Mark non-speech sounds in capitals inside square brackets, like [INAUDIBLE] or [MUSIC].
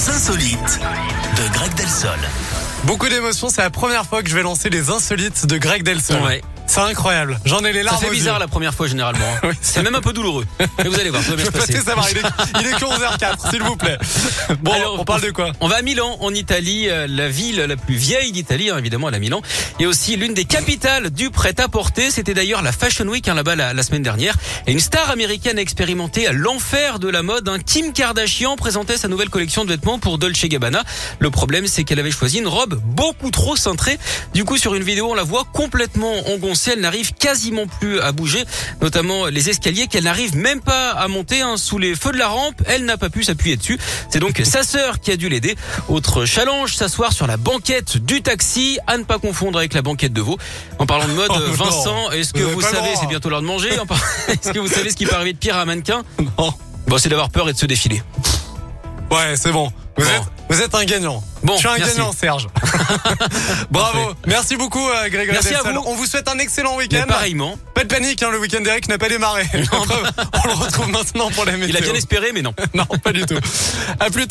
Les insolites de Greg Delsol. Beaucoup d'émotions, c'est la première fois que je vais lancer les insolites de Greg Delsol. Ouais. C'est incroyable. J'en ai les larmes. aux bizarre la première fois généralement. hein. [LAUGHS] Oui, c'est même un peu douloureux. Mais vous allez voir, ça va bien Je peux savoir, il est, il est que 11h04, [LAUGHS] s'il vous plaît. Bon, Alors, on parle de quoi On va à Milan, en Italie, euh, la ville la plus vieille d'Italie, hein, évidemment, à la Milan, et aussi l'une des capitales du prêt-à-porter. C'était d'ailleurs la Fashion Week hein, là-bas la, la semaine dernière. Et une star américaine a expérimenté à l'enfer de la mode. hein. Kim Kardashian présentait sa nouvelle collection de vêtements pour Dolce Gabbana. Le problème, c'est qu'elle avait choisi une robe beaucoup trop cintrée. Du coup, sur une vidéo, on la voit complètement engoncée. Elle n'arrive quasiment plus à bouger, notamment les escaliers qu'elle n'arrive même pas à monter hein, sous les feux de la rampe. Elle n'a pas pu s'appuyer dessus. C'est donc sa sœur qui a dû l'aider. Autre challenge, s'asseoir sur la banquette du taxi, à ne pas confondre avec la banquette de veau. En parlant de mode, [LAUGHS] Oh. Vincent, est-ce que Vous savez, c'est bientôt l'heure de manger, [LAUGHS] est-ce que vous savez ce qui peut arriver de pire à un mannequin? Non. Bon, c'est d'avoir peur et de se défiler. Ouais, c'est bon. Vous, Bon. êtes, vous êtes un gagnant. Bon, je suis un merci. gagnant, Serge. [LAUGHS] [LAUGHS] Bravo. Merci beaucoup, euh, Grégory Merci à vous. On vous souhaite un excellent week-end. pareillement, Pas de panique, hein, le week-end d'Eric n'a pas démarré. [LAUGHS] on le retrouve maintenant pour la météo. il a bien espéré, mais non. Non, pas du tout. À plus tard.